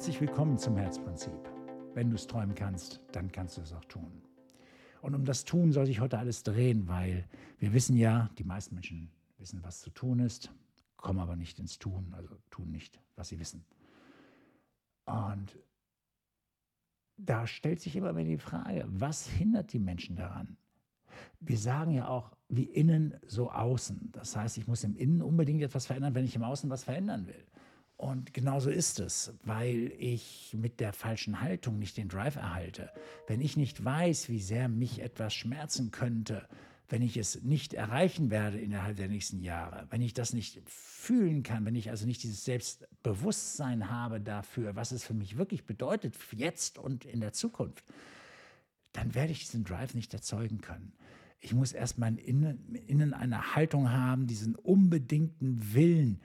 Herzlich willkommen zum Herzprinzip. Wenn du es träumen kannst, dann kannst du es auch tun. Und um das Tun soll sich heute alles drehen, weil wir wissen ja, die meisten Menschen wissen, was zu tun ist, kommen aber nicht ins Tun, also tun nicht, was sie wissen. Und da stellt sich immer wieder die Frage, was hindert die Menschen daran? Wir sagen ja auch, wie innen, so außen. Das heißt, ich muss im Innen unbedingt etwas verändern, wenn ich im Außen was verändern will. Und genauso ist es, weil ich mit der falschen Haltung nicht den Drive erhalte. Wenn ich nicht weiß, wie sehr mich etwas schmerzen könnte, wenn ich es nicht erreichen werde innerhalb der nächsten Jahre, wenn ich das nicht fühlen kann, wenn ich also nicht dieses Selbstbewusstsein habe dafür, was es für mich wirklich bedeutet, jetzt und in der Zukunft, dann werde ich diesen Drive nicht erzeugen können. Ich muss erstmal innen, innen eine Haltung haben, diesen unbedingten Willen,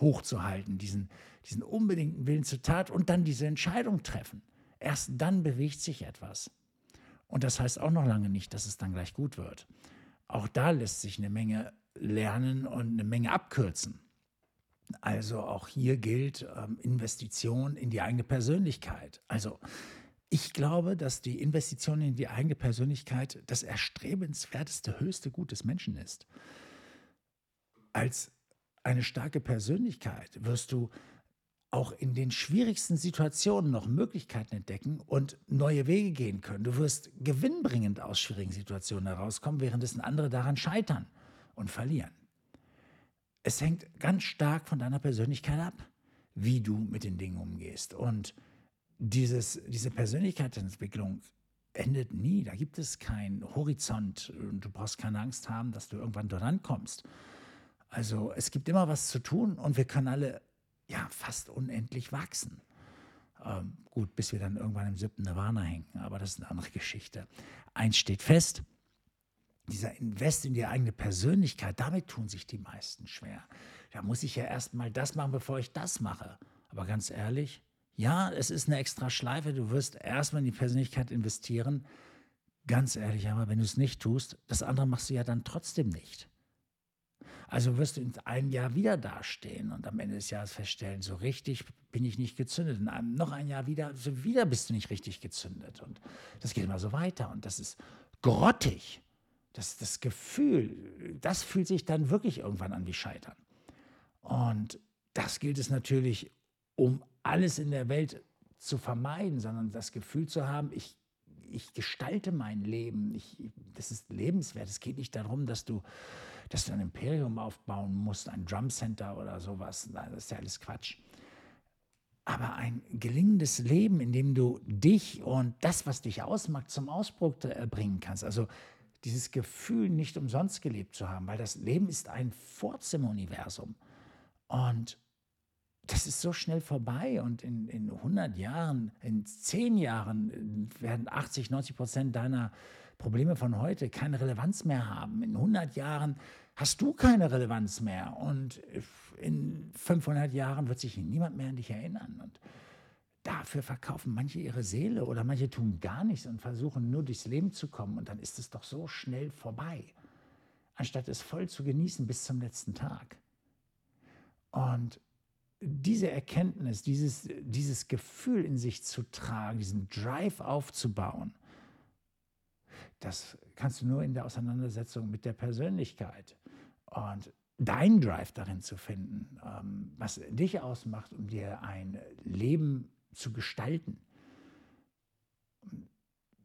hochzuhalten, diesen, diesen unbedingten Willen zur Tat und dann diese Entscheidung treffen. Erst dann bewegt sich etwas. Und das heißt auch noch lange nicht, dass es dann gleich gut wird. Auch da lässt sich eine Menge lernen und eine Menge abkürzen. Also auch hier gilt ähm, Investition in die eigene Persönlichkeit. Also ich glaube, dass die Investition in die eigene Persönlichkeit das erstrebenswerteste, höchste Gut des Menschen ist. Als eine starke Persönlichkeit wirst du auch in den schwierigsten Situationen noch Möglichkeiten entdecken und neue Wege gehen können. Du wirst gewinnbringend aus schwierigen Situationen herauskommen, währenddessen andere daran scheitern und verlieren. Es hängt ganz stark von deiner Persönlichkeit ab, wie du mit den Dingen umgehst. Und dieses, diese Persönlichkeitsentwicklung endet nie. Da gibt es keinen Horizont. Du brauchst keine Angst haben, dass du irgendwann dran kommst. Also es gibt immer was zu tun und wir können alle ja fast unendlich wachsen. Ähm, gut, bis wir dann irgendwann im siebten Nirvana hängen, aber das ist eine andere Geschichte. Eins steht fest, dieser Invest in die eigene Persönlichkeit, damit tun sich die meisten schwer. Da muss ich ja erstmal das machen, bevor ich das mache. Aber ganz ehrlich, ja, es ist eine extra Schleife. Du wirst erstmal in die Persönlichkeit investieren. Ganz ehrlich, aber wenn du es nicht tust, das andere machst du ja dann trotzdem nicht. Also wirst du in einem Jahr wieder dastehen und am Ende des Jahres feststellen, so richtig bin ich nicht gezündet. In einem, noch ein Jahr wieder, so wieder bist du nicht richtig gezündet. Und das geht immer so weiter. Und das ist grottig. Das, das Gefühl, das fühlt sich dann wirklich irgendwann an wie Scheitern. Und das gilt es natürlich, um alles in der Welt zu vermeiden, sondern das Gefühl zu haben, ich ich gestalte mein Leben. Ich, das ist lebenswert. Es geht nicht darum, dass du, dass du ein Imperium aufbauen musst, ein Drum Center oder sowas. Das ist ja alles Quatsch. Aber ein gelingendes Leben, in dem du dich und das, was dich ausmacht, zum Ausbruch bringen kannst. Also dieses Gefühl, nicht umsonst gelebt zu haben, weil das Leben ist ein Vorzimmeruniversum. Und das ist so schnell vorbei und in, in 100 Jahren, in 10 Jahren werden 80, 90 Prozent deiner Probleme von heute keine Relevanz mehr haben. In 100 Jahren hast du keine Relevanz mehr und in 500 Jahren wird sich niemand mehr an dich erinnern. Und dafür verkaufen manche ihre Seele oder manche tun gar nichts und versuchen nur durchs Leben zu kommen und dann ist es doch so schnell vorbei, anstatt es voll zu genießen bis zum letzten Tag. Und diese Erkenntnis, dieses, dieses Gefühl in sich zu tragen, diesen Drive aufzubauen, das kannst du nur in der Auseinandersetzung mit der Persönlichkeit und dein Drive darin zu finden, ähm, was dich ausmacht, um dir ein Leben zu gestalten.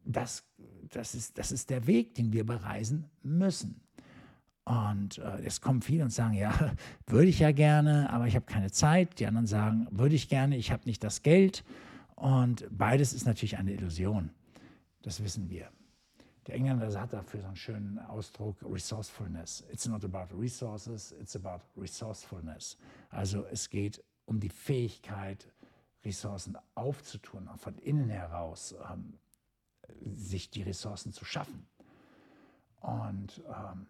Das, das, ist, das ist der Weg, den wir bereisen müssen. Und äh, es kommen viele und sagen, ja, würde ich ja gerne, aber ich habe keine Zeit. Die anderen sagen, würde ich gerne, ich habe nicht das Geld. Und beides ist natürlich eine Illusion. Das wissen wir. Der Engländer hat dafür so einen schönen Ausdruck, Resourcefulness. It's not about resources, it's about resourcefulness. Also es geht um die Fähigkeit, Ressourcen aufzutun und von innen heraus ähm, sich die Ressourcen zu schaffen. Und ähm,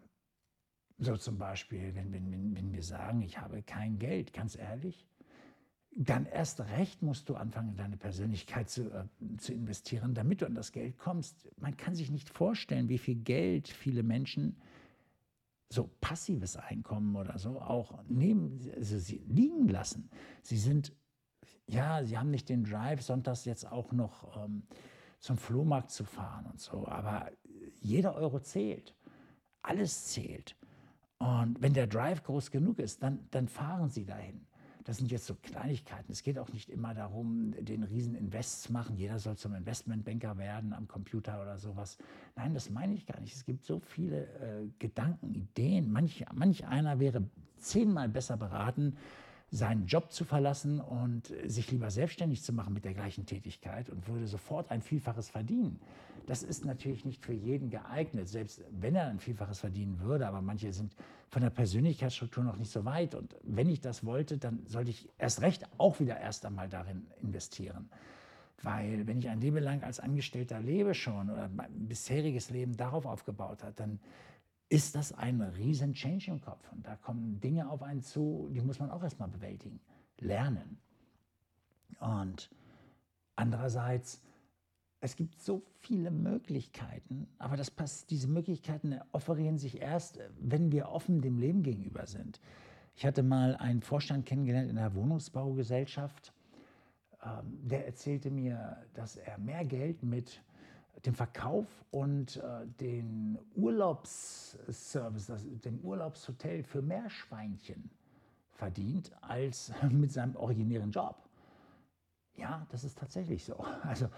so zum Beispiel, wenn, wenn, wenn, wir sagen, ich habe kein Geld, ganz ehrlich, dann erst recht musst du anfangen, in deine Persönlichkeit zu, äh, zu investieren, damit du an das Geld kommst. Man kann sich nicht vorstellen, wie viel Geld viele Menschen, so passives Einkommen oder so, auch nehmen, also sie liegen lassen. Sie sind ja, sie haben nicht den Drive, sonntags jetzt auch noch ähm, zum Flohmarkt zu fahren und so. Aber jeder Euro zählt. Alles zählt. Und wenn der Drive groß genug ist, dann, dann fahren sie dahin. Das sind jetzt so Kleinigkeiten. Es geht auch nicht immer darum, den riesen Invest zu machen. Jeder soll zum Investmentbanker werden am Computer oder sowas. Nein, das meine ich gar nicht. Es gibt so viele äh, Gedanken, Ideen. Manch, manch einer wäre zehnmal besser beraten, seinen Job zu verlassen und sich lieber selbstständig zu machen mit der gleichen Tätigkeit und würde sofort ein Vielfaches verdienen. Das ist natürlich nicht für jeden geeignet, selbst wenn er ein Vielfaches verdienen würde, aber manche sind von der Persönlichkeitsstruktur noch nicht so weit. Und wenn ich das wollte, dann sollte ich erst recht auch wieder erst einmal darin investieren. Weil wenn ich ein Leben lang als Angestellter lebe schon oder mein bisheriges Leben darauf aufgebaut hat, dann ist das ein riesen Change im Kopf. Und da kommen Dinge auf einen zu, die muss man auch erstmal bewältigen, lernen. Und andererseits, es gibt so viele Möglichkeiten, aber das passt, diese Möglichkeiten offerieren sich erst, wenn wir offen dem Leben gegenüber sind. Ich hatte mal einen Vorstand kennengelernt in einer Wohnungsbaugesellschaft, ähm, der erzählte mir, dass er mehr Geld mit dem Verkauf und äh, den Urlaubsservice, das, dem Urlaubshotel für Meerschweinchen verdient, als mit seinem originären Job. Ja, das ist tatsächlich so. Also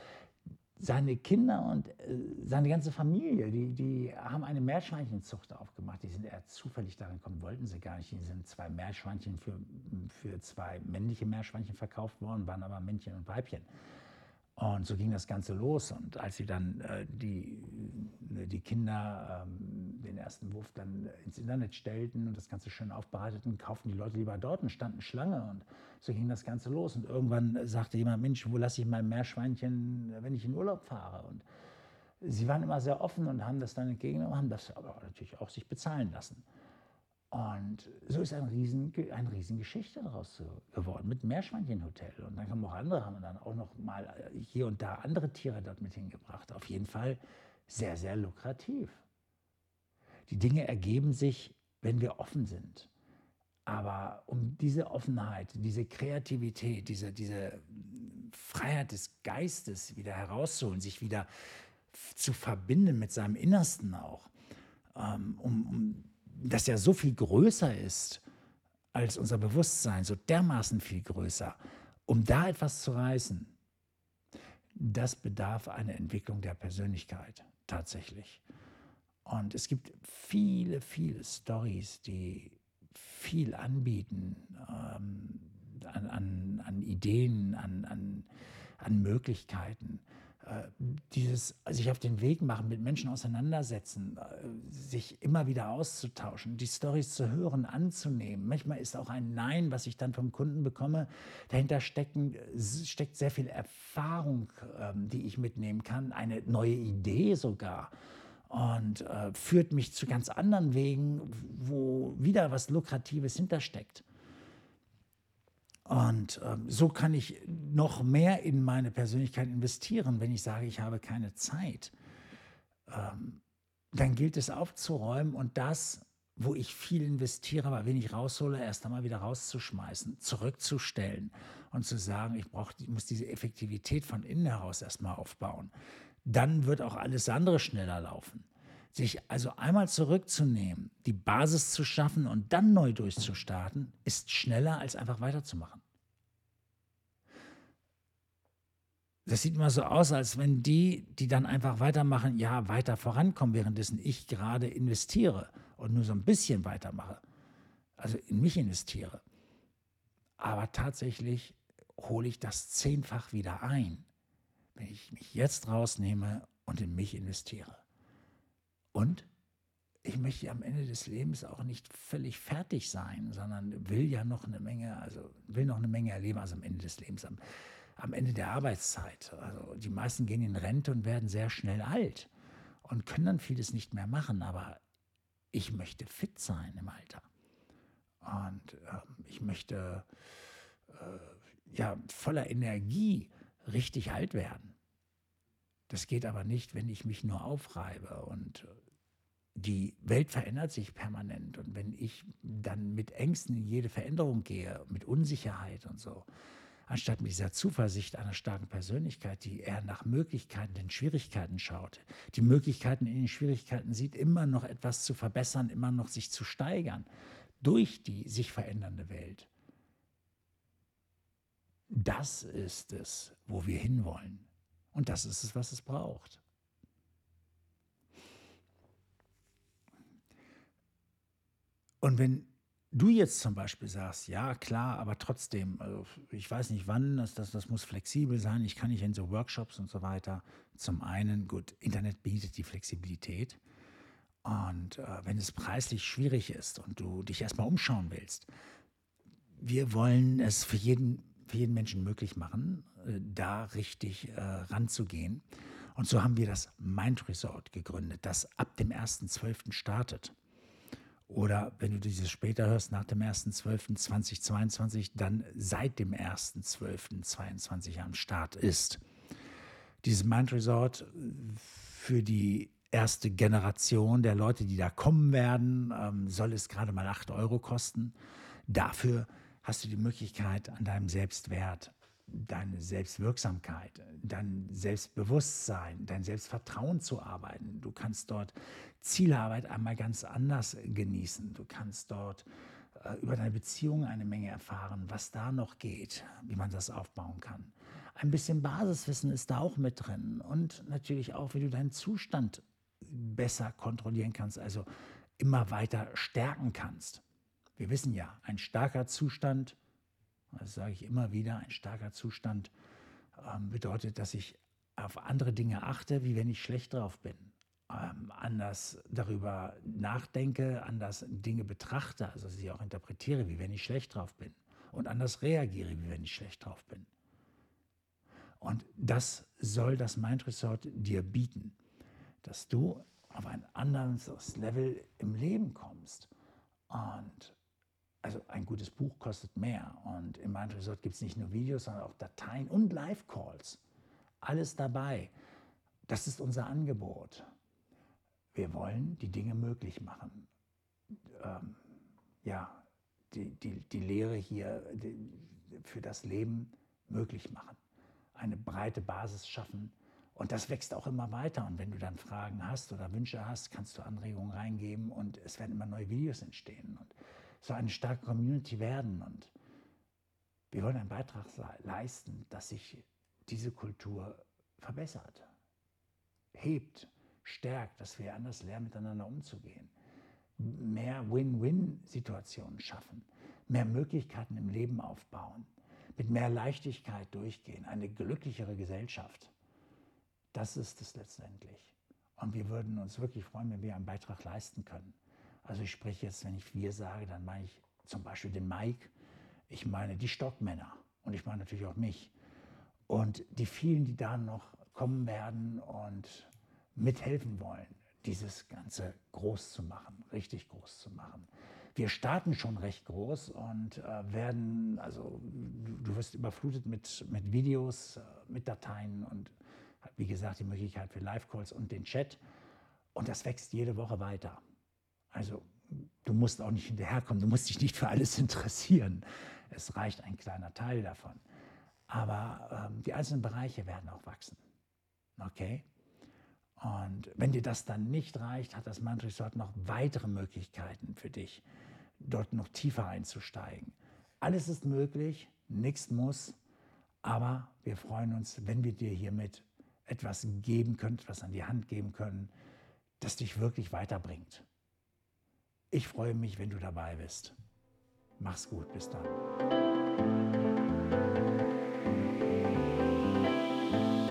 seine Kinder und äh, seine ganze Familie, die, die haben eine Meerschweinchenzucht aufgemacht. Die sind eher zufällig darin gekommen, wollten sie gar nicht. Die sind zwei Meerschweinchen für, für zwei männliche Meerschweinchen verkauft worden, waren aber Männchen und Weibchen. Und so ging das Ganze los. Und als sie dann äh, die, äh, die Kinder ähm, den ersten Wurf dann ins Internet stellten und das Ganze schön aufbereiteten, kauften die Leute lieber dort und standen Schlange. Und so ging das Ganze los. Und irgendwann sagte jemand, Mensch, wo lasse ich mein Meerschweinchen, wenn ich in Urlaub fahre? Und sie waren immer sehr offen und haben das dann entgegengenommen, haben das aber natürlich auch sich bezahlen lassen. Und so ist ein riesen, eine Riesengeschichte daraus geworden mit Meerschweinchenhotel. Und dann kamen auch andere, haben dann auch noch mal äh, hier und da andere Tiere dort mit hingebracht. Auf jeden Fall sehr, sehr lukrativ. Die Dinge ergeben sich, wenn wir offen sind. Aber um diese Offenheit, diese Kreativität, diese, diese Freiheit des Geistes wieder herauszuholen, sich wieder zu verbinden mit seinem Innersten auch, ähm, um, um das ja so viel größer ist als unser Bewusstsein, so dermaßen viel größer, um da etwas zu reißen, das bedarf einer Entwicklung der Persönlichkeit tatsächlich. Und es gibt viele, viele Stories, die viel anbieten ähm, an, an, an, Ideen, an, an, an Möglichkeiten. Äh, dieses sich auf den Weg machen, mit Menschen auseinandersetzen, äh, sich immer wieder auszutauschen, die Stories zu hören, anzunehmen. Manchmal ist auch ein Nein, was ich dann vom Kunden bekomme, dahinter stecken, steckt sehr viel Erfahrung, ähm, die ich mitnehmen kann, eine neue Idee sogar und äh, führt mich zu ganz anderen Wegen, wo wieder was Lukratives hintersteckt. Und ähm, so kann ich noch mehr in meine Persönlichkeit investieren, wenn ich sage, ich habe keine Zeit. Ähm, dann gilt es aufzuräumen und das, wo ich viel investiere, aber wenig raushole, erst einmal wieder rauszuschmeißen, zurückzustellen und zu sagen, ich, brauch, ich muss diese Effektivität von innen heraus erstmal aufbauen. Dann wird auch alles andere schneller laufen. Sich also einmal zurückzunehmen, die Basis zu schaffen und dann neu durchzustarten, ist schneller als einfach weiterzumachen. Das sieht immer so aus, als wenn die, die dann einfach weitermachen, ja, weiter vorankommen, währenddessen ich gerade investiere und nur so ein bisschen weitermache. Also in mich investiere. Aber tatsächlich hole ich das zehnfach wieder ein, wenn ich mich jetzt rausnehme und in mich investiere. Und ich möchte am Ende des Lebens auch nicht völlig fertig sein, sondern will ja noch eine Menge, also will noch eine Menge erleben, also am Ende des Lebens, am Ende der Arbeitszeit. Also die meisten gehen in Rente und werden sehr schnell alt und können dann vieles nicht mehr machen, aber ich möchte fit sein im Alter. Und äh, ich möchte äh, ja voller Energie richtig alt werden. Das geht aber nicht, wenn ich mich nur aufreibe und die Welt verändert sich permanent. Und wenn ich dann mit Ängsten in jede Veränderung gehe, mit Unsicherheit und so, anstatt mit dieser Zuversicht einer starken Persönlichkeit, die eher nach Möglichkeiten in Schwierigkeiten schaut, die Möglichkeiten in den Schwierigkeiten sieht, immer noch etwas zu verbessern, immer noch sich zu steigern durch die sich verändernde Welt. Das ist es, wo wir hinwollen. Und das ist es, was es braucht. Und wenn du jetzt zum Beispiel sagst, ja klar, aber trotzdem, also ich weiß nicht wann, das, das, das muss flexibel sein, ich kann nicht in so Workshops und so weiter. Zum einen, gut, Internet bietet die Flexibilität. Und äh, wenn es preislich schwierig ist und du dich erstmal umschauen willst, wir wollen es für jeden, für jeden Menschen möglich machen, äh, da richtig äh, ranzugehen. Und so haben wir das Mind Resort gegründet, das ab dem 1.12. startet. Oder wenn du dieses später hörst, nach dem 1.12.2022, dann seit dem 1.12.2022 am Start ist. Dieses Mind Resort für die erste Generation der Leute, die da kommen werden, ähm, soll es gerade mal 8 Euro kosten. Dafür hast du die Möglichkeit, an deinem Selbstwert, deine Selbstwirksamkeit, dein Selbstbewusstsein, dein Selbstvertrauen zu arbeiten. Du kannst dort Zielarbeit einmal ganz anders genießen. Du kannst dort äh, über deine Beziehung eine Menge erfahren, was da noch geht, wie man das aufbauen kann. Ein bisschen Basiswissen ist da auch mit drin und natürlich auch, wie du deinen Zustand besser kontrollieren kannst, also immer weiter stärken kannst. Wir wissen ja, ein starker Zustand, das sage ich immer wieder, ein starker Zustand ähm, bedeutet, dass ich auf andere Dinge achte, wie wenn ich schlecht drauf bin. Ähm, anders darüber nachdenke, anders Dinge betrachte, also sie auch interpretiere, wie wenn ich schlecht drauf bin. Und anders reagiere, wie wenn ich schlecht drauf bin. Und das soll das Mind Resort dir bieten dass du auf ein anderes Level im Leben kommst. Und also ein gutes Buch kostet mehr. Und im Mind Resort gibt es nicht nur Videos, sondern auch Dateien und Live-Calls. Alles dabei. Das ist unser Angebot. Wir wollen die Dinge möglich machen. Ähm, ja, die, die, die Lehre hier die, für das Leben möglich machen. Eine breite Basis schaffen, und das wächst auch immer weiter. Und wenn du dann Fragen hast oder Wünsche hast, kannst du Anregungen reingeben und es werden immer neue Videos entstehen und so eine starke Community werden. Und wir wollen einen Beitrag leisten, dass sich diese Kultur verbessert, hebt, stärkt, dass wir anders lernen, miteinander umzugehen, mehr Win-Win-Situationen schaffen, mehr Möglichkeiten im Leben aufbauen, mit mehr Leichtigkeit durchgehen, eine glücklichere Gesellschaft. Das ist es letztendlich. Und wir würden uns wirklich freuen, wenn wir einen Beitrag leisten können. Also ich spreche jetzt, wenn ich wir sage, dann meine ich zum Beispiel den Mike, ich meine die Stockmänner und ich meine natürlich auch mich. Und die vielen, die da noch kommen werden und mithelfen wollen, dieses Ganze groß zu machen, richtig groß zu machen. Wir starten schon recht groß und äh, werden, also du, wirst überflutet mit, mit Videos, äh, mit Dateien und wie gesagt, die Möglichkeit für Live-Calls und den Chat. Und das wächst jede Woche weiter. Also du musst auch nicht hinterherkommen, du musst dich nicht für alles interessieren. Es reicht ein kleiner Teil davon. Aber ähm, die einzelnen Bereiche werden auch wachsen. Okay? Und wenn dir das dann nicht reicht, hat das Resort noch weitere Möglichkeiten für dich, dort noch tiefer einzusteigen. Alles ist möglich, nichts muss, aber wir freuen uns, wenn wir dir hiermit etwas geben können, etwas an die Hand geben können, das dich wirklich weiterbringt. Ich freue mich, wenn du dabei bist. Mach's gut, bis dann.